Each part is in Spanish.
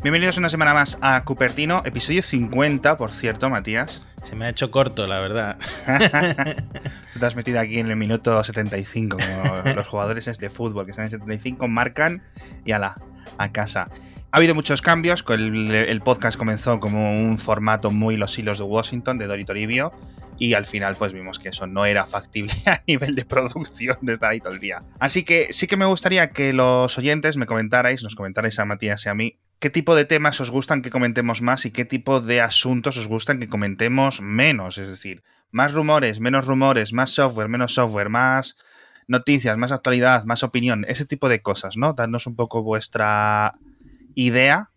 Bienvenidos una semana más a Cupertino, episodio 50, por cierto, Matías. Se me ha hecho corto, la verdad. Tú te has metido aquí en el minuto 75, como los jugadores de fútbol que están en 75, marcan y ala, a casa. Ha habido muchos cambios, el, el podcast comenzó como un formato muy los hilos de Washington, de Dori Toribio, y al final pues vimos que eso no era factible a nivel de producción de estar ahí todo el día. Así que sí que me gustaría que los oyentes me comentarais, nos comentarais a Matías y a mí, qué tipo de temas os gustan que comentemos más y qué tipo de asuntos os gustan que comentemos menos. Es decir, más rumores, menos rumores, más software, menos software, más noticias, más actualidad, más opinión, ese tipo de cosas, ¿no? Dadnos un poco vuestra idea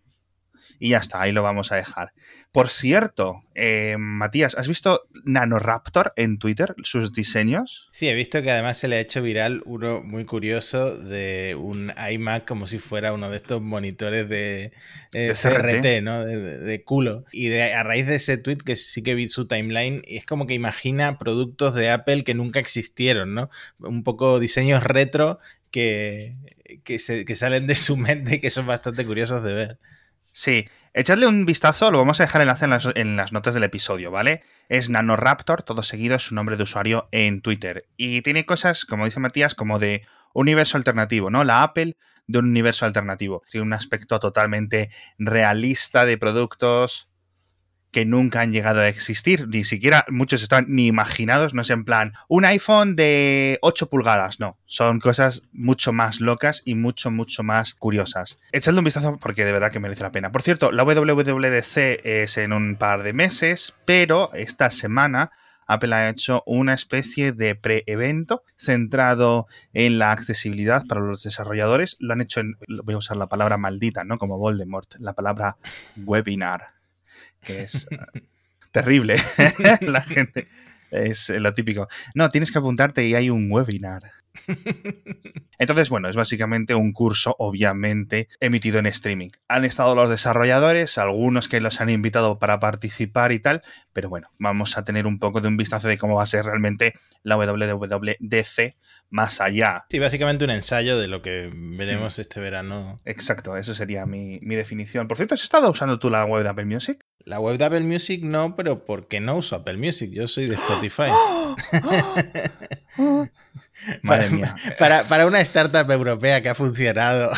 y ya está, ahí lo vamos a dejar. Por cierto, eh, Matías, ¿has visto Nanoraptor en Twitter, sus diseños? Sí, he visto que además se le ha hecho viral uno muy curioso de un iMac como si fuera uno de estos monitores de, eh, CRT, ¿no? De, culo. Y de, a raíz de ese tweet que sí que vi su timeline, es como que imagina productos de Apple que nunca existieron, ¿no? Un poco diseños retro que, que, que salen de su mente y que son bastante curiosos de ver. Sí, echadle un vistazo, lo vamos a dejar enlace en las, en las notas del episodio, ¿vale? Es Nanoraptor, todo seguido es su nombre de usuario en Twitter. Y tiene cosas, como dice Matías, como de universo alternativo, ¿no? La Apple de un universo alternativo. Tiene un aspecto totalmente realista de productos que nunca han llegado a existir, ni siquiera muchos están ni imaginados, no es en plan un iPhone de 8 pulgadas, no, son cosas mucho más locas y mucho, mucho más curiosas. Echadle un vistazo porque de verdad que merece la pena. Por cierto, la WWDC es en un par de meses, pero esta semana Apple ha hecho una especie de pre-evento centrado en la accesibilidad para los desarrolladores. Lo han hecho en, voy a usar la palabra maldita, ¿no? Como Voldemort, la palabra webinar que es eh, terrible. la gente es lo típico. No, tienes que apuntarte y hay un webinar. Entonces, bueno, es básicamente un curso, obviamente, emitido en streaming. Han estado los desarrolladores, algunos que los han invitado para participar y tal, pero bueno, vamos a tener un poco de un vistazo de cómo va a ser realmente la WWDC más allá. Sí, básicamente un ensayo de lo que veremos este verano. Exacto, eso sería mi, mi definición. Por cierto, ¿has estado usando tú la web de Apple Music? La web de Apple Music no, pero porque no uso Apple Music. Yo soy de Spotify. Madre mía. Para, para, una startup europea que ha funcionado,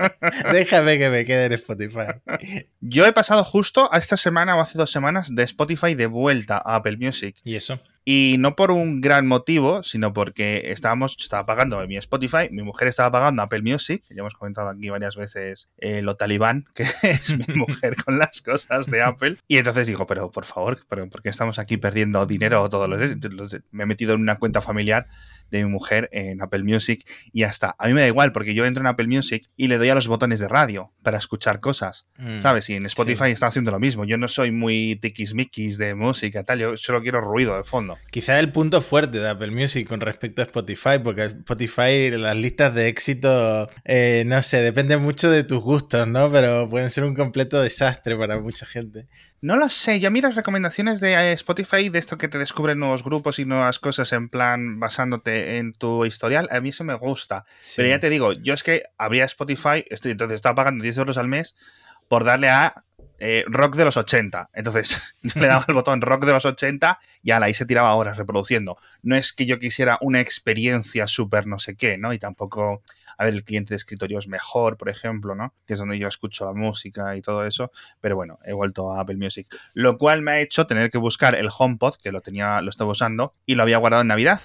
déjame que me quede en Spotify. Yo he pasado justo a esta semana o hace dos semanas de Spotify de vuelta a Apple Music. ¿Y eso? Y no por un gran motivo, sino porque estábamos, estaba pagando mi Spotify, mi mujer estaba pagando Apple Music, ya hemos comentado aquí varias veces eh, lo talibán, que es mi mujer con las cosas de Apple. Y entonces digo, pero por favor, pero ¿por qué estamos aquí perdiendo dinero todos los Me he metido en una cuenta familiar de mi mujer en Apple Music y ya está. A mí me da igual porque yo entro en Apple Music y le doy a los botones de radio para escuchar cosas, mm, ¿sabes? Y en Spotify está haciendo lo mismo. Yo no soy muy tiquismiquis de música, tal, yo solo quiero ruido de fondo. Quizá el punto fuerte de Apple Music con respecto a Spotify, porque Spotify, las listas de éxito, eh, no sé, depende mucho de tus gustos, ¿no? Pero pueden ser un completo desastre para mucha gente. No lo sé, yo a mí las recomendaciones de eh, Spotify, de esto que te descubren nuevos grupos y nuevas cosas en plan basándote en tu historial, a mí eso me gusta. Pero ya te digo, yo es que abría Spotify, estoy, entonces estaba pagando 10 euros al mes por darle a eh, rock de los 80. Entonces le daba el botón rock de los 80 y ala, ahí se tiraba horas reproduciendo. No es que yo quisiera una experiencia súper no sé qué, ¿no? Y tampoco, a ver, el cliente de escritorio es mejor, por ejemplo, ¿no? Que es donde yo escucho la música y todo eso. Pero bueno, he vuelto a Apple Music. Lo cual me ha hecho tener que buscar el HomePod, que lo tenía, lo estaba usando, y lo había guardado en Navidad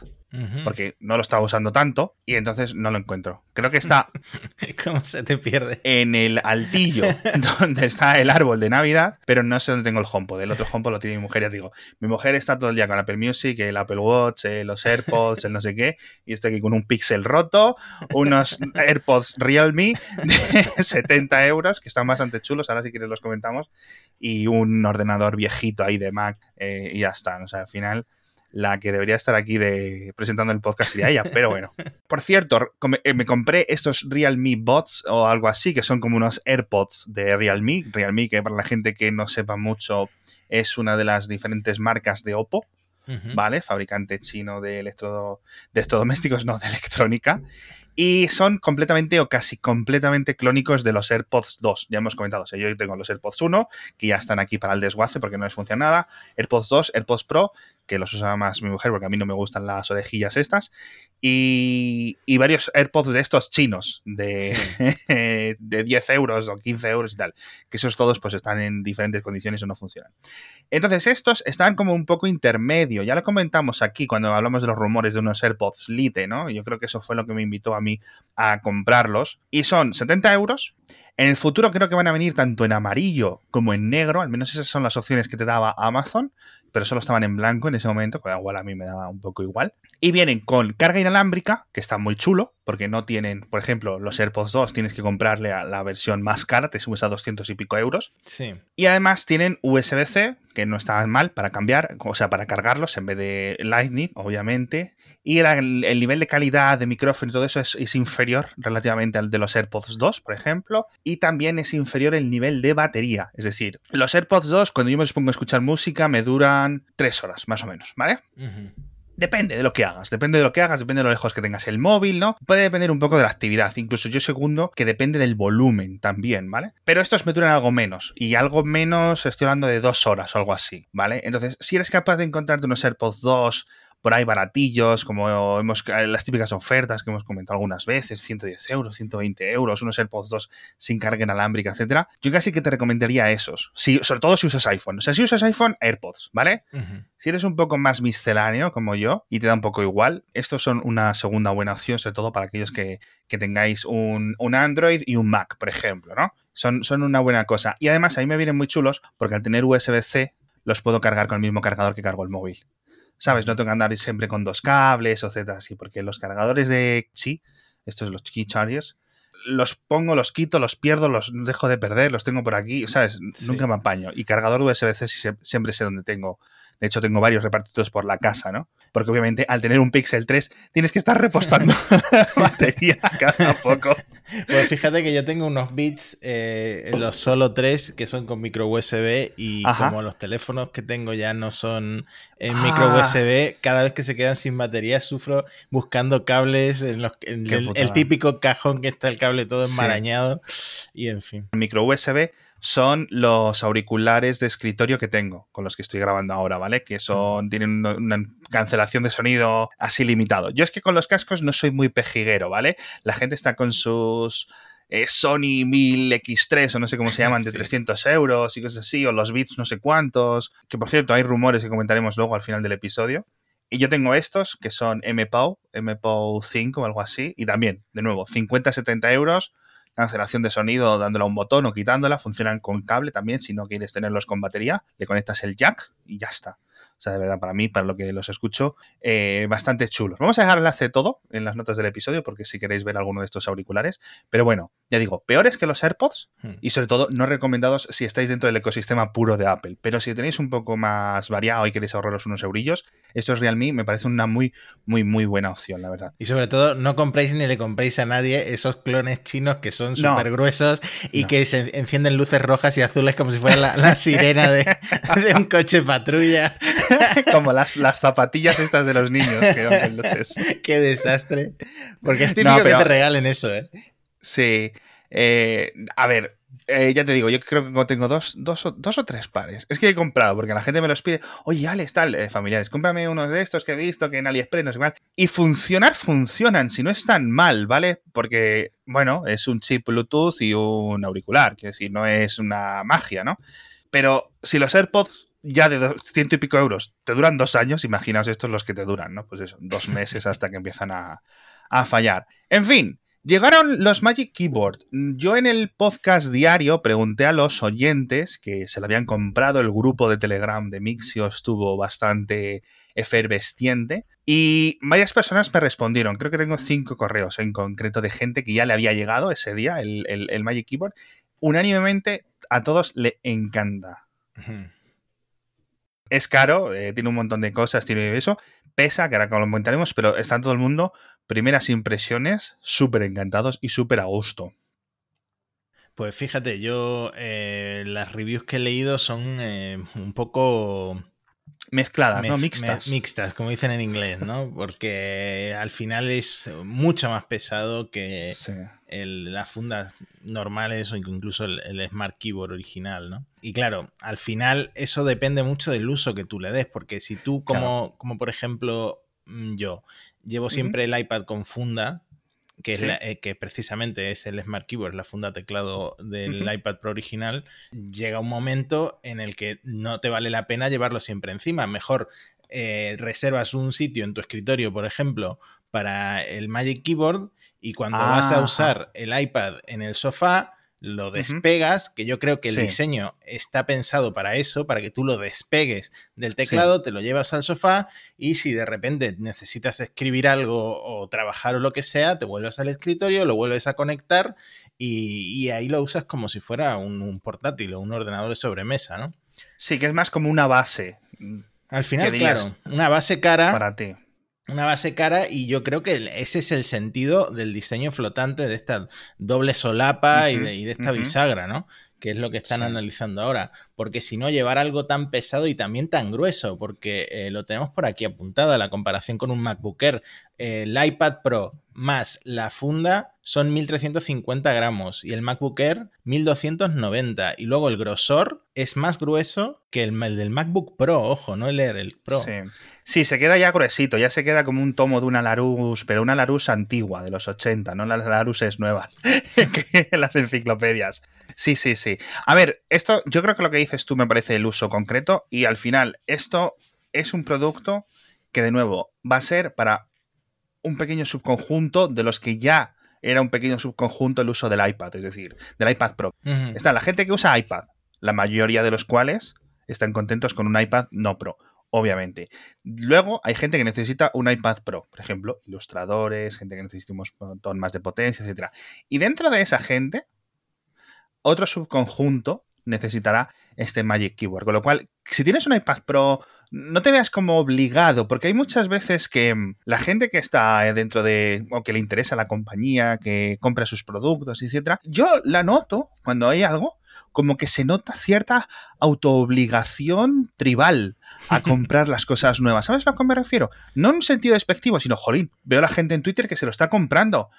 porque no lo estaba usando tanto y entonces no lo encuentro. Creo que está. ¿Cómo se te pierde? En el altillo donde está el árbol de Navidad, pero no sé dónde tengo el HomePod. El otro HomePod lo tiene mi mujer, ya digo. Mi mujer está todo el día con Apple Music, el Apple Watch, eh, los AirPods, el no sé qué, y estoy aquí con un Pixel roto, unos AirPods Realme de 70 euros, que están bastante chulos, ahora si quieres los comentamos, y un ordenador viejito ahí de Mac, eh, y ya está. O sea, al final la que debería estar aquí de, presentando el podcast sería ella, pero bueno. Por cierto, eh, me compré estos Realme Bots o algo así, que son como unos AirPods de Realme. Realme, que para la gente que no sepa mucho, es una de las diferentes marcas de Oppo. ¿vale? Fabricante chino de, electro, de electrodomésticos, no, de electrónica. Y son completamente o casi completamente clónicos de los AirPods 2. Ya hemos comentado, yo tengo los AirPods 1, que ya están aquí para el desguace porque no les funciona nada. AirPods 2, AirPods Pro, que los usa más mi mujer porque a mí no me gustan las orejillas estas. Y, varios AirPods de estos chinos de, de 10 euros o 15 euros y tal. Que esos todos pues están en diferentes condiciones o no funcionan. Entonces estos están como un poco intermedio. Ya lo comentamos aquí cuando hablamos de los rumores de unos AirPods Lite, ¿no? Yo creo que eso fue lo que me invitó a a comprarlos. Y son 70 euros. En el futuro creo que van a venir tanto en amarillo como en negro, al menos esas son las opciones que te daba Amazon pero solo estaban en blanco en ese momento, con lo cual a mí me daba un poco igual. Y vienen con carga inalámbrica, que está muy chulo, porque no tienen, por ejemplo, los AirPods 2 tienes que comprarle a la versión más cara, te subes a 200 y pico euros. Sí. Y además tienen USB-C, que no está mal para cambiar, o sea, para cargarlos en vez de Lightning, obviamente. Y el, nivel de calidad de micrófono y todo eso es, inferior relativamente al de los AirPods 2, por ejemplo. Y también es inferior el nivel de batería. Es decir, los AirPods 2, cuando yo me pongo a escuchar música, me duran 3 horas, más o menos, ¿vale? Depende de lo que hagas, depende de lo que hagas, depende de lo lejos que tengas el móvil, ¿no? Puede depender un poco de la actividad, incluso yo segundo que depende del volumen también, ¿vale? Pero estos me duran algo menos, y algo menos estoy hablando de dos horas o algo así, ¿vale? Entonces, si eres capaz de encontrarte unos AirPods 2 por ahí baratillos, como hemos, las típicas ofertas que hemos comentado algunas veces, 110 euros, 120 euros, unos AirPods 2 sin carga inalámbrica, etcétera. Yo casi que te recomendaría esos, si, sobre todo si usas iPhone. O sea, si usas iPhone, AirPods, ¿vale? Si eres un poco más misceláneo como yo y te da un poco igual, estos son una segunda buena opción, sobre todo para aquellos que, tengáis un, Android y un Mac, por ejemplo, ¿no? Son, son una buena cosa. Y además a mí me vienen muy chulos porque al tener USB-C los puedo cargar con el mismo cargador que cargo el móvil. ¿Sabes? No tengo que andar siempre con dos cables o etcétera así, porque los cargadores de Qi, estos los Qi Chargers, los pongo, los quito, los pierdo, los dejo de perder, los tengo por aquí, ¿sabes? Nunca me apaño. Y cargador USB-C siempre sé dónde tengo. De hecho, tengo varios repartidos por la casa, ¿no? Porque obviamente al tener un Pixel 3 tienes que estar repostando batería cada poco. Pues fíjate que yo tengo unos bits, eh, los solo 3, que son con micro USB y como los teléfonos que tengo ya no son en ah. micro USB, cada vez que se quedan sin batería sufro buscando cables en, los, el, típico cajón que está el cable todo enmarañado y en fin. Micro USB son los auriculares de escritorio que tengo, con los que estoy grabando ahora, ¿vale? Que son, tienen una, cancelación de sonido así limitado. Yo es que con los cascos no soy muy pejiguero, ¿vale? La gente está con sus eh, Sony 1000X3 o no sé cómo se llaman, de 300 euros y cosas así, o los Beats no sé cuántos, que por cierto hay rumores que comentaremos luego al final del episodio. Y yo tengo estos que son MPOW, MPOW 5 o algo así, y también, de nuevo, 50-70 euros, cancelación de sonido dándole a un botón o quitándola, funcionan con cable también, si no quieres tenerlos con batería, le conectas el jack y ya está. O sea, de verdad, para mí, para lo que los escucho, eh, bastante chulos. Vamos a dejar el enlace de todo en las notas del episodio, porque si queréis ver alguno de estos auriculares. Pero bueno, ya digo, peores que los AirPods hmm. y sobre todo no recomendados si estáis dentro del ecosistema puro de Apple. Pero si tenéis un poco más variado y queréis ahorraros unos eurillos, estos Realme me parece una muy, muy, muy buena opción, la verdad. Y sobre todo, no compréis ni le compréis a nadie esos clones chinos que son súper gruesos y que se encienden luces rojas y azules como si fuera la, sirena de, de un coche patrulla. Como las, las zapatillas estas de los niños. Qué desastre. Porque es típico que te regalen eso, ¿eh? Sí. Eh, a ver, eh, ya te digo, yo creo que tengo dos, dos, dos, o tres pares. Es que he comprado, porque la gente me los pide. Oye, Alex, tal, eh, familiares, cómprame unos de estos que he visto que en AliExpress no sé cuál. Y funcionar, funcionan, si no están mal, ¿vale? Porque, bueno, es un chip Bluetooth y un auricular, que decir, no es una magia, ¿no? Pero si los AirPods ya de ciento y pico euros te duran dos años, imaginaos estos los que te duran, ¿no? Pues eso, dos meses hasta que empiezan a, a fallar. En fin, Llegaron los Magic Keyboard. Yo en el podcast diario pregunté a los oyentes que se lo habían comprado. El grupo de Telegram de Mixio estuvo bastante efervesciente. Y varias personas me respondieron. Creo que tengo cinco correos en concreto de gente que ya le había llegado ese día el, el Magic Keyboard. Unánimemente a todos le encanta es caro, eh, tiene un montón de cosas, tiene eso, pesa, que ahora lo comentaremos, pero está todo el mundo. Primeras impresiones, súper encantados y súper a gusto. Pues fíjate, yo eh, las reviews que he leído son eh, un poco mezcladas, ¿no? Mixtas. mixtas, como dicen en inglés, ¿no? Porque al final es mucho más pesado que las fundas normales o incluso el, Smart Keyboard original, ¿no? Y claro, al final eso depende mucho del uso que tú le des, porque si tú, como, como por ejemplo mm, yo, llevo siempre el iPad con funda, que, es eh, que precisamente es el Smart Keyboard, la funda teclado del iPad Pro original, llega un momento en el que no te vale la pena llevarlo siempre encima. Mejor eh, reservas un sitio en tu escritorio, por ejemplo, para el Magic Keyboard y cuando vas a ah, usar el iPad en el sofá, lo despegas, que yo creo que el diseño está pensado para eso, para que tú lo despegues del teclado, te lo llevas al sofá y si de repente necesitas escribir algo o trabajar o lo que sea, te vuelves al escritorio, lo vuelves a conectar y, ahí lo usas como si fuera un, portátil o un ordenador de sobremesa, ¿no? Sí, que es más como una base. Al final, claro, una base cara. Para ti una base cara y yo creo que ese es el sentido del diseño flotante de esta doble solapa y, de, esta bisagra, ¿no? Que es lo que están analizando ahora. Porque si no, llevar algo tan pesado y también tan grueso, porque eh, lo tenemos por aquí apuntado, la comparación con un MacBook Air. el iPad Pro más la funda son 1350 gramos y el MacBook Air 1290 y luego el grosor es más grueso que el, del MacBook Pro, ojo, no el Air, el Pro. Sí. se queda ya gruesito, ya se queda como un tomo de una Larus, pero una Larus antigua, de los 80, no las Laruses nuevas, las enciclopedias. Sí, sí, sí. A ver, esto, yo creo que lo que dices tú me parece el uso concreto y al final esto es un producto que de nuevo va a ser para un pequeño subconjunto de los que ya era un pequeño subconjunto el uso del iPad, es decir, del iPad Pro. Está la gente que usa iPad, la mayoría de los cuales están contentos con un iPad no Pro, obviamente. Luego hay gente que necesita un iPad Pro, por ejemplo, ilustradores, gente que necesita un montón más de potencia, etc. Y dentro de esa gente, otro subconjunto necesitará este Magic Keyboard. Con lo cual, si tienes un iPad Pro no te veas como obligado, porque hay muchas veces que mm, la gente que está eh, dentro de, o que le interesa la compañía, que compra sus productos, etcétera, yo la noto cuando hay algo como que se nota cierta autoobligación tribal a comprar las cosas nuevas. ¿Sabes a lo que me refiero? No en un sentido despectivo, sino, jolín, veo a la gente en Twitter que se lo está comprando.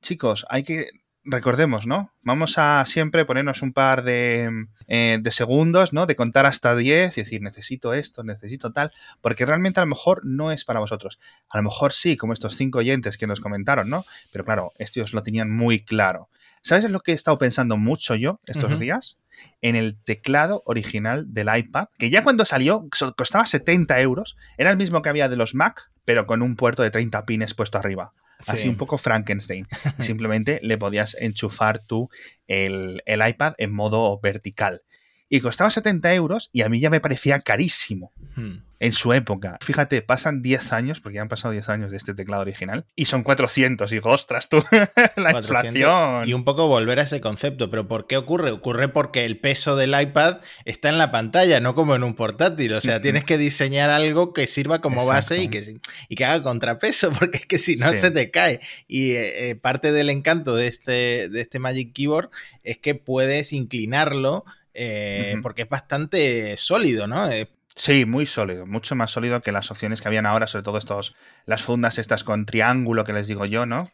Chicos, hay que recordemos, ¿no? Vamos a siempre ponernos un par de, eh, de, segundos, ¿no? De contar hasta 10 y decir, necesito esto, necesito tal, porque realmente a lo mejor no es para vosotros. A lo mejor sí, como estos cinco oyentes que nos comentaron, ¿no? Pero claro, estos lo tenían muy claro. ¿Sabes lo que he estado pensando mucho yo estos días? En el teclado original del iPad, que ya cuando salió costaba 70 euros, era el mismo que había de los Mac, pero con un puerto de 30 pines puesto arriba así un poco Frankenstein. Simplemente le podías enchufar tú el, el, iPad en modo vertical. Y costaba 70 euros y a mí ya me parecía carísimo. Hmm en su época. Fíjate, pasan 10 años, porque ya han pasado 10 años de este teclado original, y son 400. Y ostras, tú, la inflación. Y un poco volver a ese concepto. ¿Pero por qué ocurre? Ocurre porque el peso del iPad está en la pantalla, no como en un portátil. O sea, tienes que diseñar algo que sirva como base y que, y que haga contrapeso, porque es que si no se te cae. Y eh, eh, parte del encanto de este, de este Magic Keyboard es que puedes inclinarlo. Eh, porque es bastante sólido, ¿no? Sí, muy sólido, mucho más sólido que las opciones que habían ahora, sobre todo estos, las fundas estas con triángulo que les digo yo, ¿no?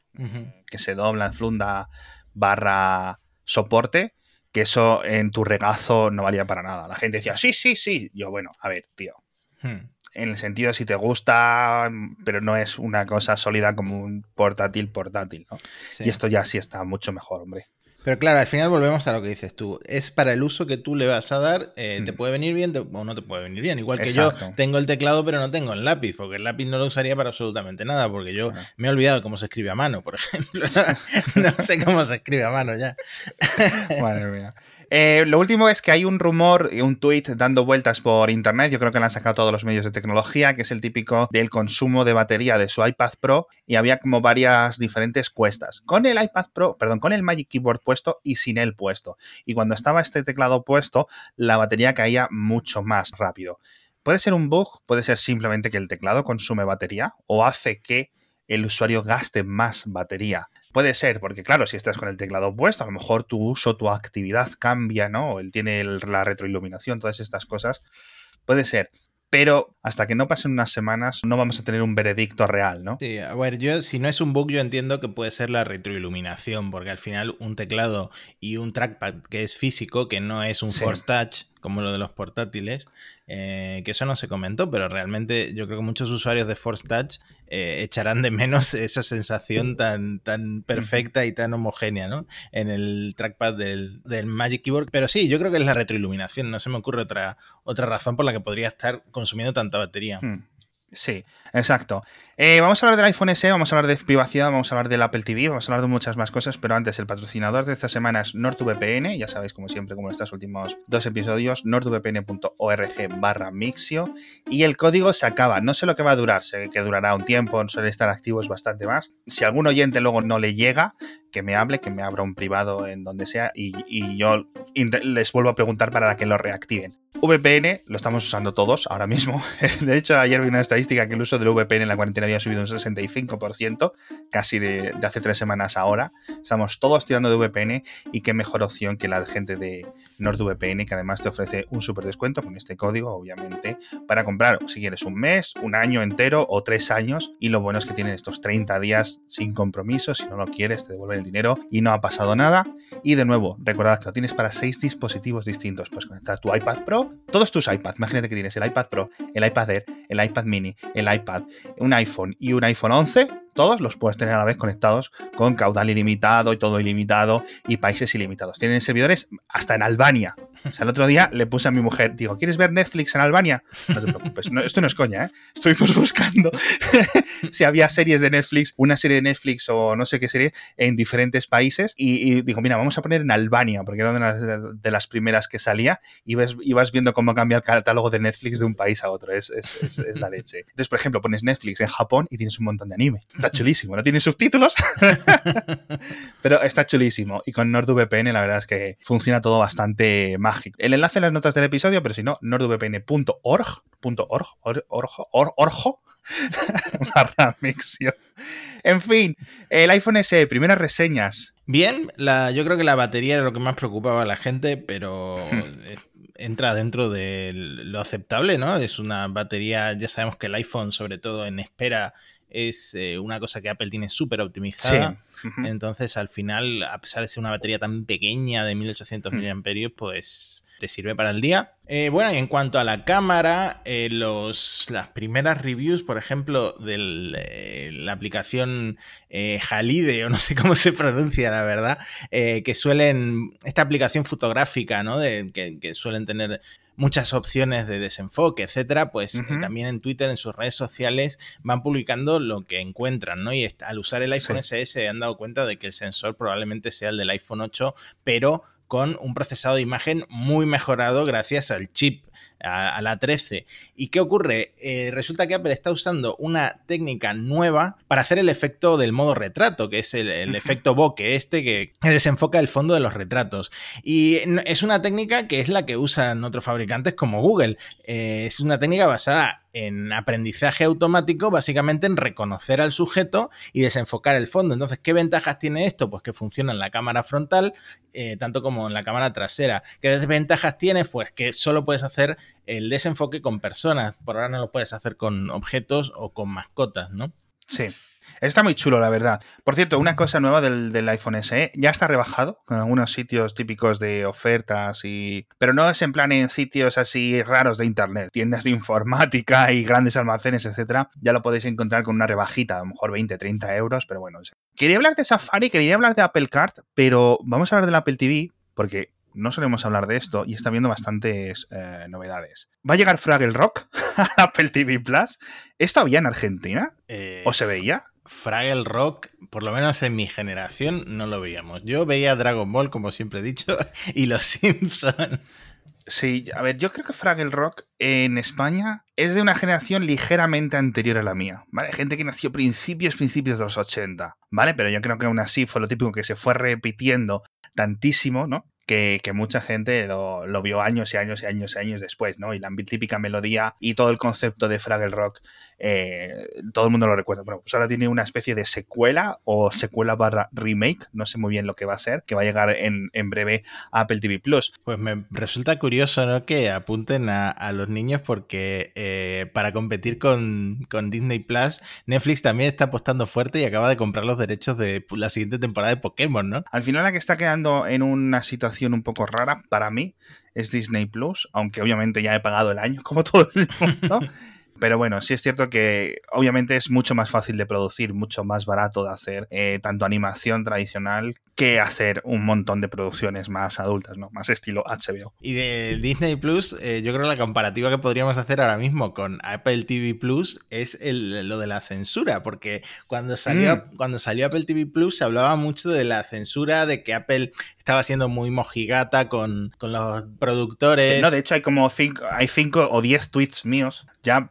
Que se doblan funda barra soporte, que eso en tu regazo no valía para nada. La gente decía, sí, sí, sí. Yo, bueno, a ver, tío. Hmm. En el sentido si te gusta, pero no es una cosa sólida como un portátil portátil, ¿no? Y esto ya sí está mucho mejor, hombre. Pero claro, al final volvemos a lo que dices tú. Es para el uso que tú le vas a dar. Eh, te mm. puede venir bien o no te puede venir bien. Igual que yo tengo el teclado, pero no tengo el lápiz, porque el lápiz no lo usaría para absolutamente nada, porque yo me he olvidado cómo se escribe a mano, por ejemplo. no sé cómo se escribe a mano ya. Madre mía. Eh, lo último es que hay un rumor, un tweet dando vueltas por internet, yo creo que lo han sacado todos los medios de tecnología, que es el típico del consumo de batería de su iPad Pro y había como varias diferentes cuestas. Con el iPad Pro, perdón, con el Magic Keyboard puesto y sin él puesto. Y cuando estaba este teclado puesto, la batería caía mucho más rápido. Puede ser un bug, puede ser simplemente que el teclado consume batería o hace que el usuario gaste más batería. Puede ser, porque claro, si estás con el teclado puesto, a lo mejor tu uso, tu actividad cambia, ¿no? Él tiene la retroiluminación, todas estas cosas. Puede ser. pero hasta que no pasen unas semanas no vamos a tener un veredicto real, ¿no? Sí, a ver, yo si no es un bug yo entiendo que puede ser la retroiluminación, porque al final un teclado y un trackpad que es físico, que no es un Force Touch, como lo de los portátiles, eh, que eso no se comentó, pero realmente yo creo que muchos usuarios de Force Touch eh, echarán de menos esa sensación tan, tan perfecta y tan homogénea ¿no? en el trackpad del, Magic Keyboard. Pero sí, yo creo que es la retroiluminación, no se me ocurre otra, otra razón por la que podría estar consumiendo tanta batería. Hmm. Sí, exacto. Eh, vamos a hablar del iPhone SE, vamos a hablar de privacidad, vamos a hablar del Apple TV, vamos a hablar de muchas más cosas, pero antes el patrocinador de esta semana es NordVPN, ya sabéis como siempre, como estos últimos dos episodios, nordvpn.org barra Mixio, y el código se acaba, no sé lo que va a durar, sé que durará un tiempo, suele estar activos bastante más. Si algún oyente luego no le llega, que me hable, que me abra un privado en donde sea y, yo les vuelvo a preguntar para que lo reactiven. VPN lo estamos usando todos ahora mismo. De hecho, ayer vi una estadística que el uso del VPN en la cuarentena había subido un 65%, casi de, hace tres semanas ahora. Estamos todos tirando de VPN y qué mejor opción que la gente de NordVPN, que además te ofrece un super descuento con este código, obviamente, para comprar si quieres un mes, un año entero o tres años. Y lo bueno es que tienen estos 30 días sin compromiso. Si no lo quieres, te devuelven el dinero y no ha pasado nada. Y de nuevo, recordad que lo tienes para seis dispositivos distintos. Puedes conectar tu iPad Pro, todos tus iPads. Imagínate que tienes el iPad Pro, el iPad Air, el iPad Mini, el iPad, un iPhone y un iPhone 11 todos los puedes tener a la vez conectados con caudal ilimitado y todo ilimitado y países ilimitados. Tienen servidores hasta en Albania. O sea, el otro día le puse a mi mujer, digo, ¿quieres ver Netflix en Albania? No te preocupes, esto no es coña, ¿eh? Estuvimos buscando si había series de Netflix, una serie de Netflix o no sé qué serie en diferentes países y, digo, mira, vamos a poner en Albania, porque era de las, primeras que salía y vas viendo cómo cambia el catálogo de Netflix de un país a otro, es, es la leche. Entonces, por ejemplo, pones Netflix en Japón y tienes un montón de anime chulísimo. No tiene subtítulos, pero está chulísimo. Y con NordVPN la verdad es que funciona todo bastante mágico. El enlace en las notas del episodio, pero si no, nordvpn.org, org, barra mixio. En fin, el iPhone SE, primeras reseñas. Bien, la, yo creo que la batería era lo que más preocupaba a la gente, pero hmm. entra dentro de lo aceptable, ¿no? Es una batería, ya sabemos que el iPhone, sobre todo en espera, es eh, una cosa que Apple tiene súper optimizada. Entonces, al final, a pesar de ser una batería tan pequeña de 1800 mAh, pues te sirve para el día. Eh, bueno, y en cuanto a la cámara, eh, los, las primeras reviews, por ejemplo, de la aplicación Halide, o no sé cómo se pronuncia, la verdad, que suelen, esta aplicación fotográfica, ¿no? De, que suelen tener muchas opciones de desenfoque, etcétera, pues eh, también en Twitter, en sus redes sociales, van publicando lo que encuentran, ¿no? Y al usar el iPhone SS se han dado cuenta de que el sensor probablemente sea el del iPhone 8, pero con un procesado de imagen muy mejorado gracias al chip a, la 13. ¿Y qué ocurre? Eh, resulta que Apple está usando una técnica nueva para hacer el efecto del modo retrato, que es el, efecto bokeh este que desenfoca el fondo de los retratos. Y es una técnica que es la que usan otros fabricantes como Google. Eh, es una técnica basada en aprendizaje automático, básicamente en reconocer al sujeto y desenfocar el fondo. Entonces, ¿qué ventajas tiene esto? Pues que funciona en la cámara frontal, eh, tanto como en la cámara trasera. ¿Qué desventajas tiene? Pues que solo puedes hacer el desenfoque con personas. Por ahora no lo puedes hacer con objetos o con mascotas, ¿no? Sí. Está muy chulo, la verdad. Por cierto, una cosa nueva del, iPhone SE, ya está rebajado con algunos sitios típicos de ofertas y... Pero no es en plan en sitios así raros de internet, tiendas de informática y grandes almacenes, etcétera. Ya lo podéis encontrar con una rebajita, a lo mejor 20, 30 euros, pero bueno. Quería hablar de Safari, quería hablar de Apple Card, pero vamos a hablar del Apple TV porque no solemos hablar de esto y está viendo bastantes eh, novedades. ¿Va a llegar Fraggle Rock a Apple TV Plus? ¿Esto había en Argentina? Eh, ¿O se veía? Fraggle Rock, por lo menos en mi generación, no lo veíamos. Yo veía Dragon Ball, como siempre he dicho, y Los Simpson. Sí, a ver, yo creo que Fraggle Rock en España es de una generación ligeramente anterior a la mía, ¿vale? Gente que nació principios, principios de los 80, ¿vale? Pero yo creo que aún así fue lo típico que se fue repitiendo tantísimo, ¿no? que, mucha gente lo, vio años y años y años y años después, ¿no? Y la típica melodía y todo el concepto de Fraggle Rock eh, todo el mundo lo recuerda. Bueno, pues ahora tiene una especie de secuela o secuela barra remake, no sé muy bien lo que va a ser, que va a llegar en, breve a Apple TV Plus. Pues me resulta curioso ¿no? que apunten a, los niños porque eh, para competir con, con, Disney Plus, Netflix también está apostando fuerte y acaba de comprar los derechos de la siguiente temporada de Pokémon, ¿no? Al final la que está quedando en una situación un poco rara para mí es Disney Plus, aunque obviamente ya he pagado el año como todo el mundo. Pero bueno, sí es cierto que obviamente es mucho más fácil de producir, mucho más barato de hacer eh, tanto animación tradicional que hacer un montón de producciones más adultas, ¿no? Más estilo HBO. Y de Disney Plus, eh, yo creo que la comparativa que podríamos hacer ahora mismo con Apple TV Plus es lo de la censura, porque cuando salió, mm. cuando salió Apple TV Plus se hablaba mucho de la censura, de que Apple estaba siendo muy mojigata con, con los productores. No, de hecho hay como cinco, hay cinco o diez tweets míos ya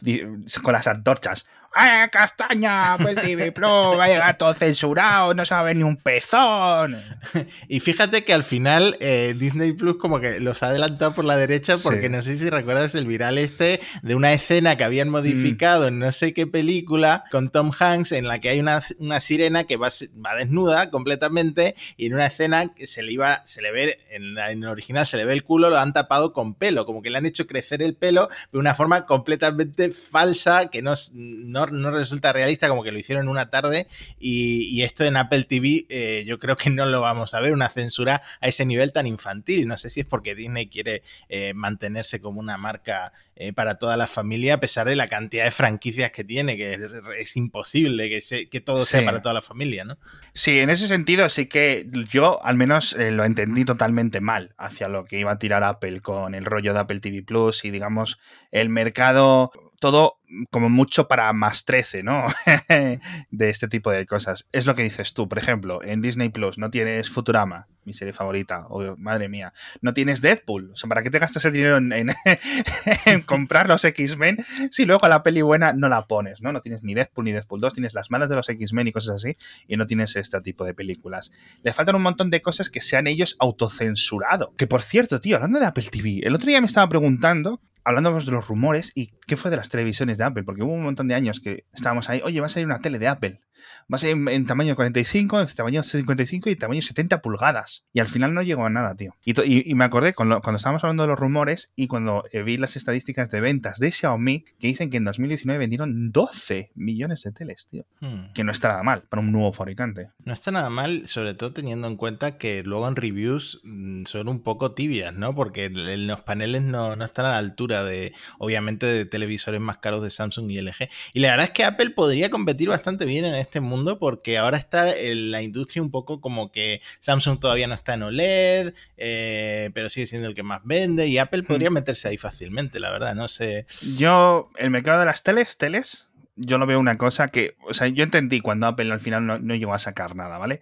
con las antorchas. ¡Eh, castaña! Pues TV Plus va a llegar todo censurado, no sabe ni un pezón. y fíjate que al final eh, Disney Plus como que los ha adelantado por la derecha porque no sé si recuerdas el viral este de una escena que habían modificado en no sé qué película con Tom Hanks en la que hay una, sirena que va, va, desnuda completamente y en una escena que se le iba, se le ve, en, en el original se le ve el culo, lo han tapado con pelo, como que le han hecho crecer el pelo de una forma completamente falsa que no, no no, resulta realista, como que lo hicieron una tarde y, esto en Apple TV eh, yo creo que no lo vamos a ver, una censura a ese nivel tan infantil. No sé si es porque Disney quiere eh, mantenerse como una marca eh, para toda la familia, a pesar de la cantidad de franquicias que tiene, que es, imposible que, que todo sea para toda la familia, ¿no? Sí, en ese sentido sí que yo al menos lo entendí totalmente mal hacia lo que iba a tirar Apple con el rollo de Apple TV Plus y digamos el mercado todo como mucho para más 13, ¿no? de este tipo de cosas. Es lo que dices tú, por ejemplo, en Disney Plus no tienes Futurama, mi serie favorita, o madre mía, no tienes Deadpool. O sea, ¿para qué te gastas el dinero en, comprar los X-Men si luego la peli buena no la pones, ¿no? No tienes ni Deadpool ni Deadpool 2, tienes las malas de los X-Men y cosas así, y no tienes este tipo de películas. Le faltan un montón de cosas que se han ellos autocensurado. Que por cierto, tío, hablando de Apple TV, el otro día me estaba preguntando hablando de los rumores y qué fue de las televisiones de Apple, porque hubo un montón de años que estábamos ahí, oye, va a salir una tele de Apple. Va a ser en, tamaño 45, en tamaño 55 y tamaño 70 pulgadas. Y al final no llegó a nada, tío. Y, me acordé cuando, estábamos hablando de los rumores y cuando eh, vi las estadísticas de ventas de Xiaomi que dicen que en 2019 vendieron 12 millones de teles, tío. Hmm. Que no está nada mal para un nuevo fabricante. No está nada mal, sobre todo teniendo en cuenta que luego en reviews mm, son un poco tibias, ¿no? Porque los paneles no, no están a la altura de, obviamente, de televisores más caros de Samsung y LG. Y la verdad es que Apple podría competir bastante bien en este mundo porque ahora está en la industria un poco como que Samsung todavía no está en OLED, eh, pero sigue siendo el que más vende y Apple hmm. podría meterse ahí fácilmente, la verdad, no sé. Yo, el mercado de las teles, teles, yo lo veo una cosa que, o sea, yo entendí cuando Apple al final no, llegó a sacar nada, ¿vale?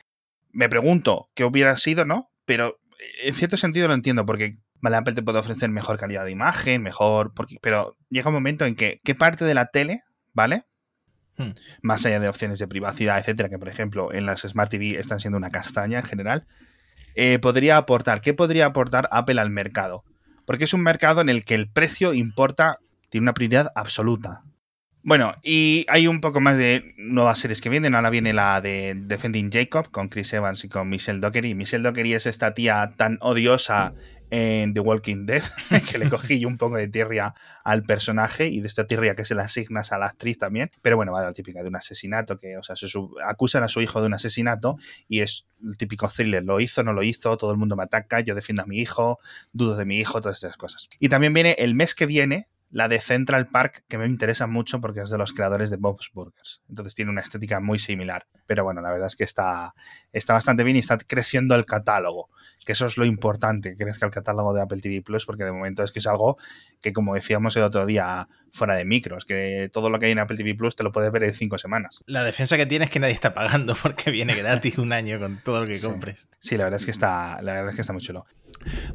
Me pregunto qué hubiera sido, ¿no? Pero en cierto sentido lo entiendo porque Vale, Apple te puede ofrecer mejor calidad de imagen, mejor. Porque, pero llega un momento en que, ¿qué parte de la tele, ¿vale? Hmm. Más allá de opciones de privacidad, etcétera, que por ejemplo en las Smart TV están siendo una castaña en general, eh, podría aportar, ¿qué podría aportar Apple al mercado? Porque es un mercado en el que el precio importa, tiene una prioridad absoluta. Bueno, y hay un poco más de nuevas series que vienen. Ahora viene la de Defending Jacob con Chris Evans y con Michelle Dockery. Michelle Dockery es esta tía tan odiosa en The Walking Dead, que le cogí un poco de tierra al personaje y de esta tierra que se le asignas a la actriz también. Pero bueno, va la típica de un asesinato, que, o sea, se acusan a su hijo de un asesinato y es el típico thriller, lo hizo, no lo hizo, todo el mundo me ataca, yo defiendo a mi hijo, dudo de mi hijo, todas estas cosas. Y también viene el mes que viene, la de Central Park, que me interesa mucho porque es de los creadores de Bob's Burgers. Entonces tiene una estética muy similar. Pero bueno, la verdad es que está, está bastante bien y está creciendo el catálogo. Que eso es lo importante, que crezca el catálogo de Apple TV Plus, porque de momento es que es algo que, como decíamos el otro día, fuera de micros, que todo lo que hay en Apple TV Plus te lo puedes ver en cinco semanas. La defensa que tiene es que nadie está pagando porque viene gratis un año con todo lo que compres. Sí, la verdad es que está, la verdad es que está muy chulo.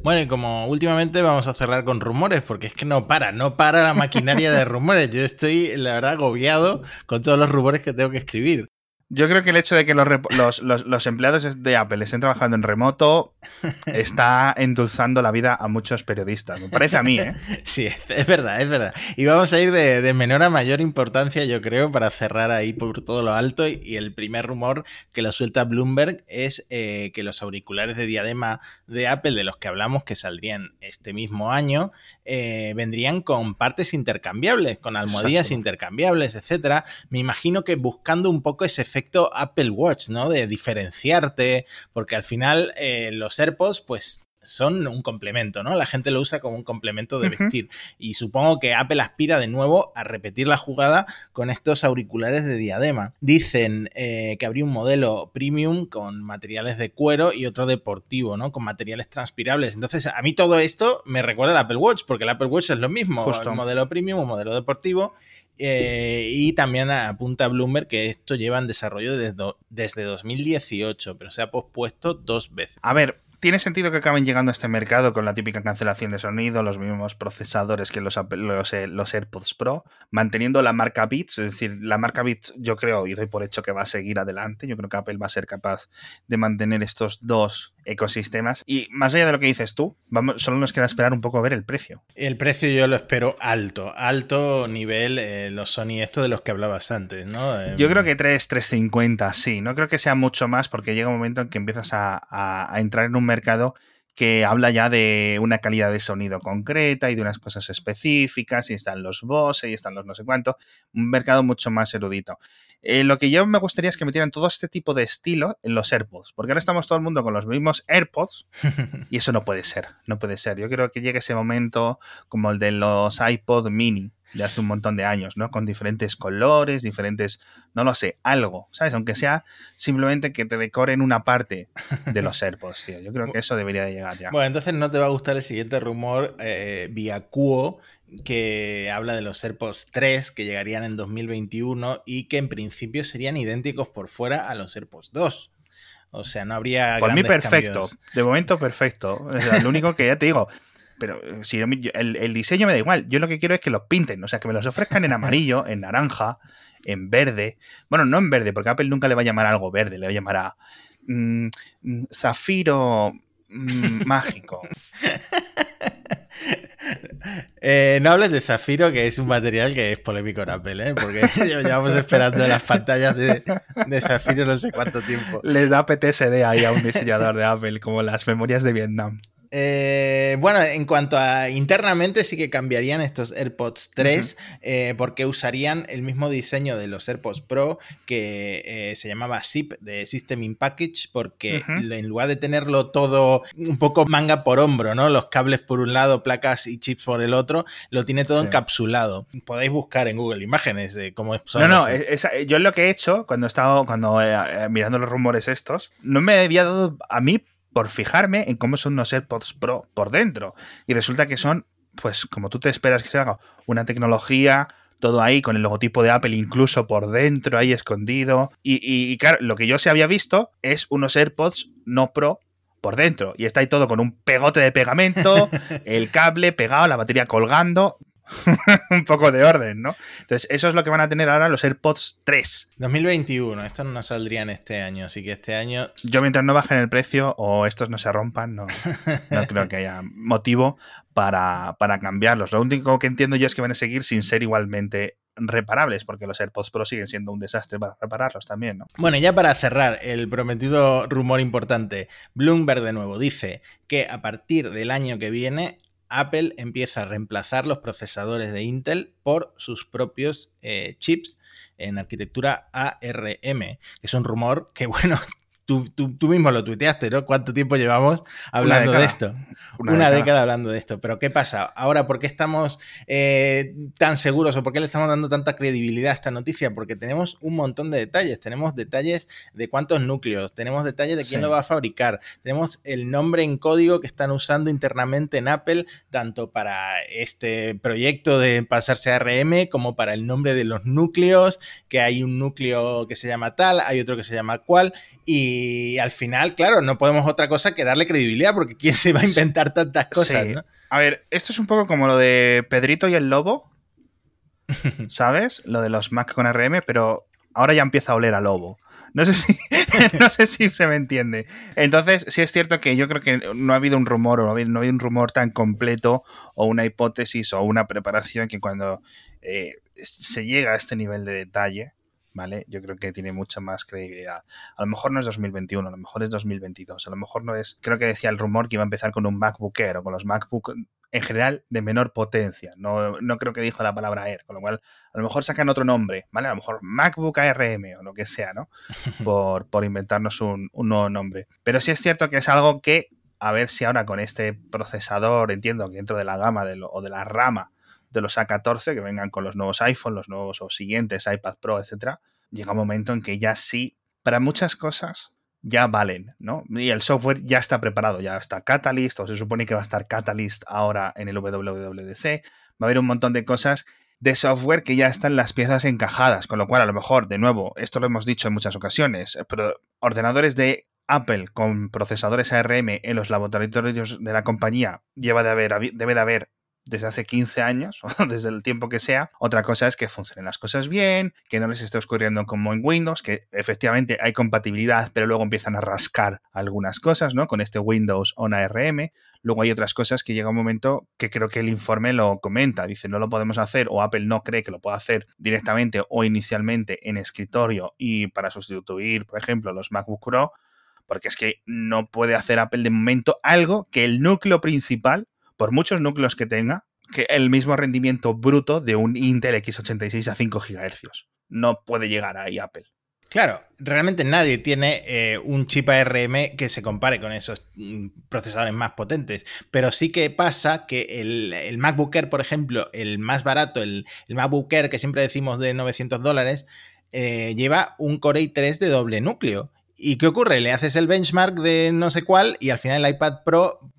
Bueno, y como últimamente vamos a cerrar con rumores, porque es que no para, no para la maquinaria de rumores. Yo estoy, la verdad, agobiado con todos los rumores que tengo que escribir. Yo creo que el hecho de que los, empleados de Apple estén trabajando en remoto está endulzando la vida a muchos periodistas. Me parece a mí, ¿eh? Sí, es verdad, es verdad. Y vamos a ir de, menor a mayor importancia, yo creo, para cerrar ahí por todo lo alto. Y el primer rumor que lo suelta Bloomberg es eh, que los auriculares de diadema de Apple, de los que hablamos, que saldrían este mismo año, eh, vendrían con partes intercambiables, con almohadillas intercambiables, etcétera. Me imagino que buscando un poco ese efecto Apple Watch, ¿no? De diferenciarte, porque al final eh, los AirPods, pues son un complemento, ¿no? La gente lo usa como un complemento de vestir. Y supongo que Apple aspira de nuevo a repetir la jugada con estos auriculares de diadema. Dicen eh, que habría un modelo premium con materiales de cuero y otro deportivo, ¿no? Con materiales transpirables. Entonces, a mí todo esto me recuerda al Apple Watch, porque el Apple Watch es lo mismo, un modelo premium, un modelo deportivo. Eh, y también apunta Bloomberg que esto lleva en desarrollo desde, desde 2018, pero se ha pospuesto dos veces. A ver, tiene sentido que acaben llegando a este mercado con la típica cancelación de sonido, los mismos procesadores que los, los, eh, los, AirPods Pro, manteniendo la marca Beats, es decir, la marca Beats yo creo y doy por hecho que va a seguir adelante, yo creo que Apple va a ser capaz de mantener estos dos ecosistemas. Y más allá de lo que dices tú, vamos, solo nos queda esperar un poco a ver el precio. El precio yo lo espero alto, alto nivel, eh, los Sony, esto de los que hablabas antes, ¿no? Yo creo que 3, 350, sí. No creo que sea mucho más porque llega un momento en que empiezas a entrar en un mercado que habla ya de una calidad de sonido concreta y de unas cosas específicas, y están los Bose y están los no sé cuánto, un mercado mucho más erudito. Eh, lo que yo me gustaría es que metieran todo este tipo de estilo en los AirPods, porque ahora estamos todo el mundo con los mismos AirPods y eso no puede ser, no puede ser. Yo creo que llegue ese momento como el de los iPod mini, de hace un montón de años, ¿no? Con diferentes colores, diferentes, no lo sé, algo, ¿sabes? Aunque sea simplemente que te decoren una parte de los AirPods, tío. Yo creo que eso debería de llegar ya. Bueno, entonces no te va a gustar el siguiente rumor eh, vía Cuo que habla de los AirPods 3 que llegarían en 2021 y que en principio serían idénticos por fuera a los AirPods 2. O sea, no habría. Por mí, perfecto. De momento, perfecto. lo único que ya te digo, pero eh, si el, diseño me da igual. Yo lo que quiero es que los pinten, o sea, que me los ofrezcan en amarillo, en naranja, en verde. Bueno, no en verde, porque Apple nunca le va a llamar algo verde, le va a llamar a mm, mm, zafiro mm, mágico. Eh, no hables de zafiro, que es un material que es polémico en Apple, ¿eh? porque llevamos esperando las pantallas de, de, zafiro no sé cuánto tiempo. Les da PTSD ahí a un diseñador de Apple, como las memorias de Vietnam. Eh, bueno, en cuanto a internamente sí que cambiarían estos AirPods 3 eh, porque usarían el mismo diseño de los AirPods Pro que eh, se llamaba SIP de System in Package porque en lugar de tenerlo todo un poco manga por hombro, ¿no? Los cables por un lado, placas y chips por el otro, lo tiene todo encapsulado. Podéis buscar en Google Imágenes de cómo son. No, no, yo lo que he hecho cuando he estado cuando, mirando los rumores estos, no me había dado a mí por fijarme en cómo son unos AirPods Pro por dentro. Y resulta que son, pues, como tú te esperas que se haga, una tecnología, todo ahí con el logotipo de Apple incluso por dentro, ahí escondido. Y, claro, lo que yo se había visto es unos AirPods no Pro por dentro. Y está ahí todo con un pegote de pegamento, el cable pegado, la batería colgando. un poco de orden, ¿no? Entonces, eso es lo que van a tener ahora los AirPods 3. 2021, estos no saldrían este año, así que este año... Yo mientras no bajen el precio o estos no se rompan, no, no creo que haya motivo para, para cambiarlos. Lo único que entiendo yo es que van a seguir sin ser igualmente reparables, porque los AirPods Pro siguen siendo un desastre para repararlos también, ¿no? Bueno, ya para cerrar, el prometido rumor importante, Bloomberg de nuevo dice que a partir del año que viene Apple empieza a reemplazar los procesadores de Intel por sus propios eh, chips en arquitectura ARM. Es un rumor que, bueno, Tú, mismo lo tuiteaste, ¿no? ¿Cuánto tiempo llevamos hablando de esto? Una, década. hablando de esto. Pero ¿qué pasa? Ahora, ¿por qué estamos eh, tan seguros o por qué le estamos dando tanta credibilidad a esta noticia? Porque tenemos un montón de detalles. Tenemos detalles de cuántos núcleos, tenemos detalles de quién lo va a fabricar, tenemos el nombre en código que están usando internamente en Apple, tanto para este proyecto de pasarse a RM como para el nombre de los núcleos, que hay un núcleo que se llama tal, hay otro que se llama cual, y y al final, claro, no podemos otra cosa que darle credibilidad, porque ¿quién se va a inventar tantas cosas? A ver, esto es un poco como lo de Pedrito y el Lobo, ¿sabes? Lo de los Mac con RM, pero ahora ya empieza a oler a lobo. No sé si, no sé si se me entiende. Entonces, sí es cierto que yo creo que no ha habido un rumor o no ha habido, un rumor tan completo o una hipótesis o una preparación que cuando eh, se llega a este nivel de detalle, ¿vale? Yo creo que tiene mucha más credibilidad. A lo mejor no es 2021, a lo mejor es 2022, a lo mejor no es... Creo que decía el rumor que iba a empezar con un MacBook Air o con los MacBook en general de menor potencia. No, no creo que dijo la palabra Air, con lo cual a lo mejor sacan otro nombre, ¿vale? A lo mejor MacBook ARM o lo que sea, ¿no? Por, por inventarnos un, un nuevo nombre. Pero sí es cierto que es algo que, a ver si ahora con este procesador, entiendo que dentro de la gama de lo, o de la rama de los A14, que vengan con los nuevos iPhone, los nuevos o siguientes iPad Pro, etcétera, llega un momento en que ya sí, para muchas cosas, ya valen, ¿no? Y el software ya está preparado, ya está Catalyst, o se supone que va a estar Catalyst ahora en el WWDC. Va a haber un montón de cosas de software que ya están las piezas encajadas, con lo cual a lo mejor, de nuevo, esto lo hemos dicho en muchas ocasiones, pero ordenadores de Apple con procesadores ARM en los laboratorios de la compañía lleva de haber, debe de haber desde hace 15 años o desde el tiempo que sea. Otra cosa es que funcionen las cosas bien, que no les esté ocurriendo como en Windows, que efectivamente hay compatibilidad, pero luego empiezan a rascar algunas cosas, ¿no? Con este Windows on ARM. Luego hay otras cosas que llega un momento que creo que el informe lo comenta. Dice, no lo podemos hacer o Apple no cree que lo pueda hacer directamente o inicialmente en escritorio y para sustituir, por ejemplo, los MacBook Pro, porque es que no puede hacer Apple de momento algo que el núcleo principal por muchos núcleos que tenga, que el mismo rendimiento bruto de un Intel x86 a 5 GHz. No puede llegar ahí Apple. Claro, realmente nadie tiene eh, un chip ARM que se compare con esos mm, procesadores más potentes, pero sí que pasa que el, MacBook Air, por ejemplo, el más barato, el, MacBook Air que siempre decimos de 900 dólares, eh, lleva un Core i3 de doble núcleo. ¿Y qué ocurre? Le haces el benchmark de no sé cuál y al final el iPad Pro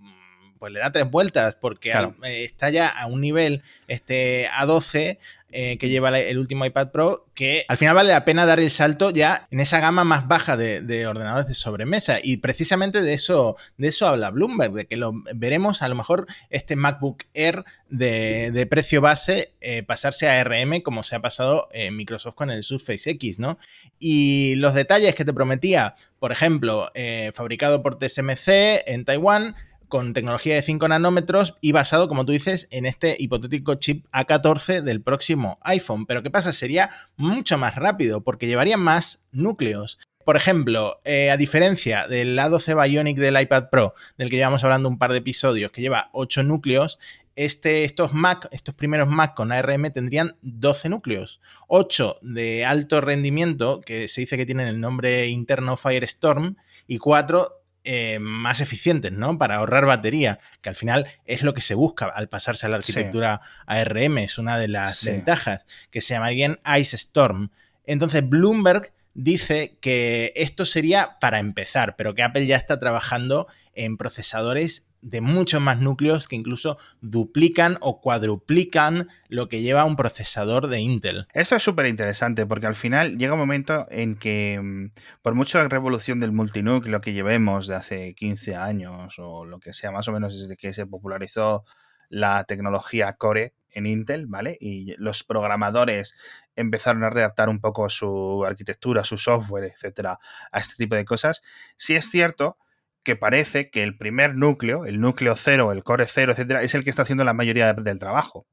pues le da tres vueltas, porque eh, está ya a un nivel este, A12 eh, que lleva el último iPad Pro, que al final vale la pena dar el salto ya en esa gama más baja de, ordenadores de sobremesa. Y precisamente de eso, de eso habla Bloomberg, de que lo veremos a lo mejor este MacBook Air de, precio base eh, pasarse a RM como se ha pasado en Microsoft con el Surface X, ¿no? Y los detalles que te prometía, por ejemplo, fabricado por TSMC en Taiwán, con tecnología de 5 nanómetros y basado, como tú dices, en este hipotético chip A14 del próximo iPhone. Pero ¿qué pasa? Sería mucho más rápido porque llevaría más núcleos. Por ejemplo, eh, a diferencia del A12 Bionic del iPad Pro, del que llevamos hablando un par de episodios, que lleva 8 núcleos, este, estos Mac, estos primeros Mac con ARM tendrían 12 núcleos, 8 de alto rendimiento, que se dice que tienen el nombre interno Firestorm, y 4 eh, más eficientes, ¿no? Para ahorrar batería, que al final es lo que se busca al pasarse a la arquitectura ARM, es una de las ventajas, que se llamarían Ice Storm. Entonces, Bloomberg dice que esto sería para empezar, pero que Apple ya está trabajando en procesadores de muchos más núcleos que incluso duplican o cuadruplican lo que lleva un procesador de Intel. Eso es súper interesante porque al final llega un momento en que mm, por mucha revolución del multinúcleo que llevemos de hace 15 años o lo que sea, más o menos desde que se popularizó la tecnología Core en Intel, ¿vale? Y los programadores empezaron a redactar un poco su arquitectura, su software, etcétera, a este tipo de cosas. Sí es cierto que parece que el primer núcleo, el núcleo cero, el core cero, etcétera, es el que está haciendo la mayoría del trabajo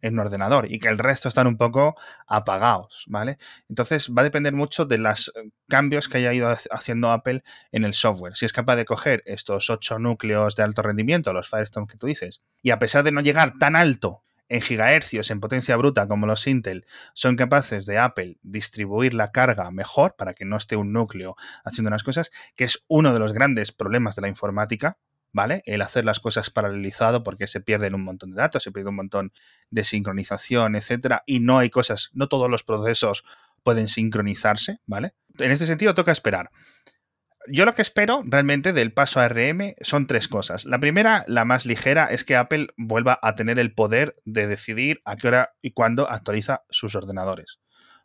en un ordenador y que el resto están un poco apagados, ¿vale? Entonces va a depender mucho de los eh, cambios que haya ido haciendo Apple en el software. Si es capaz de coger estos ocho núcleos de alto rendimiento, los Firestone que tú dices, y a pesar de no llegar tan alto en gigahercios en potencia bruta como los Intel son capaces de Apple distribuir la carga mejor para que no esté un núcleo haciendo unas cosas, que es uno de los grandes problemas de la informática, ¿vale? El hacer las cosas paralelizado porque se pierden un montón de datos, se pierde un montón de sincronización, etcétera, y no hay cosas, no todos los procesos pueden sincronizarse, ¿vale? En este sentido toca esperar yo lo que espero realmente del paso a RM son tres cosas. La primera, la más ligera, es que Apple vuelva a tener el poder de decidir a qué hora y cuándo actualiza sus ordenadores.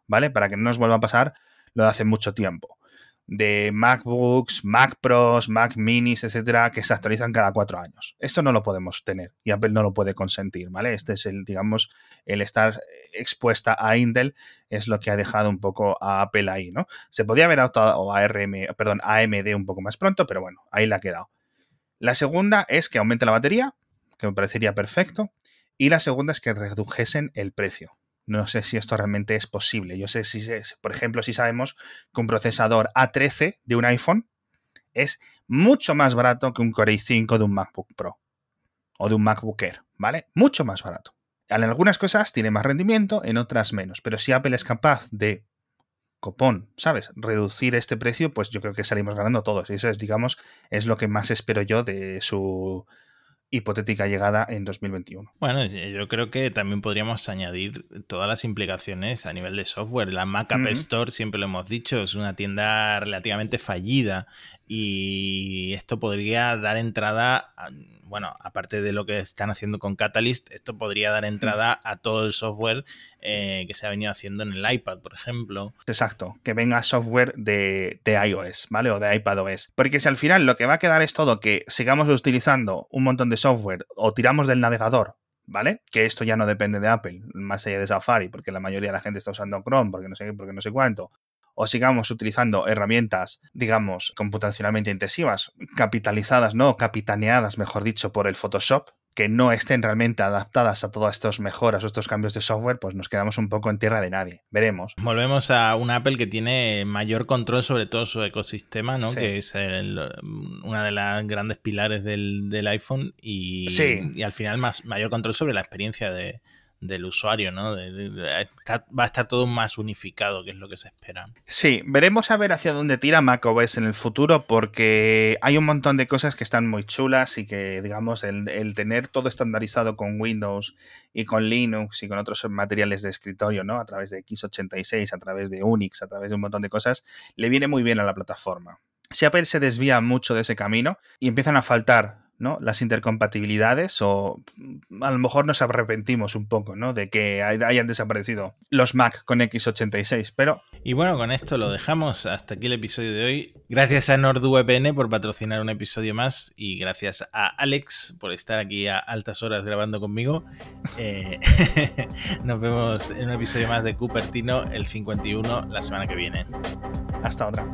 ¿Vale? Para que no nos vuelva a pasar lo de hace mucho tiempo. De MacBooks, Mac Pros, Mac Minis, etcétera, que se actualizan cada cuatro años. Esto no lo podemos tener y Apple no lo puede consentir, ¿vale? Este es el, digamos, el estar expuesta a Intel es lo que ha dejado un poco a Apple ahí, ¿no? Se podía haber o a RM, perdón, AMD un poco más pronto, pero bueno, ahí la ha quedado. La segunda es que aumente la batería, que me parecería perfecto. Y la segunda es que redujesen el precio. No sé si esto realmente es posible. Yo sé si, por ejemplo, si sabemos que un procesador A13 de un iPhone es mucho más barato que un Core i5 de un MacBook Pro o de un MacBook Air, ¿vale? Mucho más barato. En algunas cosas tiene más rendimiento, en otras menos. Pero si Apple es capaz de, copón, ¿sabes? Reducir este precio, pues yo creo que salimos ganando todos. Y eso es, digamos, es lo que más espero yo de su hipotética llegada en 2021. Bueno, yo creo que también podríamos añadir todas las implicaciones a nivel de software. La Mac App Store, siempre lo hemos dicho, es una tienda relativamente fallida y esto podría dar entrada, bueno, aparte de lo que están haciendo con Catalyst, esto podría dar entrada a todo el software eh, que se ha venido haciendo en el iPad, por ejemplo. Exacto, que venga software de, iOS, ¿vale? O de iPadOS. Porque si al final lo que va a quedar es todo que sigamos utilizando un montón de software o tiramos del navegador ¿vale? Que esto ya no depende de Apple, más allá de Safari, porque la mayoría de la gente está usando Chrome, porque no sé qué, porque no sé cuánto, o sigamos utilizando herramientas, digamos, computacionalmente intensivas, capitalizadas, no, capitaneadas, mejor dicho, por el Photoshop, que no estén realmente adaptadas a todas estas mejoras o estos cambios de software, pues nos quedamos un poco en tierra de nadie. Veremos. Volvemos a un Apple que tiene mayor control sobre todo su ecosistema, ¿no? Que es una de las grandes pilares del, iPhone y, y al final más, mayor control sobre la experiencia de, del usuario, ¿no? va a estar todo más unificado, que es lo que se espera. Sí, veremos a ver hacia dónde tira macOS en el futuro, porque hay un montón de cosas que están muy chulas y que, digamos, el, tener todo estandarizado con Windows y con Linux y con otros materiales de escritorio, ¿no? A través de x86, a través de Unix, a través de un montón de cosas, le viene muy bien a la plataforma. Si Apple se desvía mucho de ese camino y empiezan a faltar ¿no? las intercompatibilidades o a lo mejor nos arrepentimos un poco ¿no? de que hayan desaparecido los Mac con x86, pero... Y bueno, con esto lo dejamos. Hasta aquí el episodio de hoy. Gracias a NordVPN por patrocinar un episodio más y gracias a Alex por estar aquí a altas horas grabando conmigo. Eh, nos vemos en un episodio más de Cupertino, el 51, la semana que viene. Hasta otra.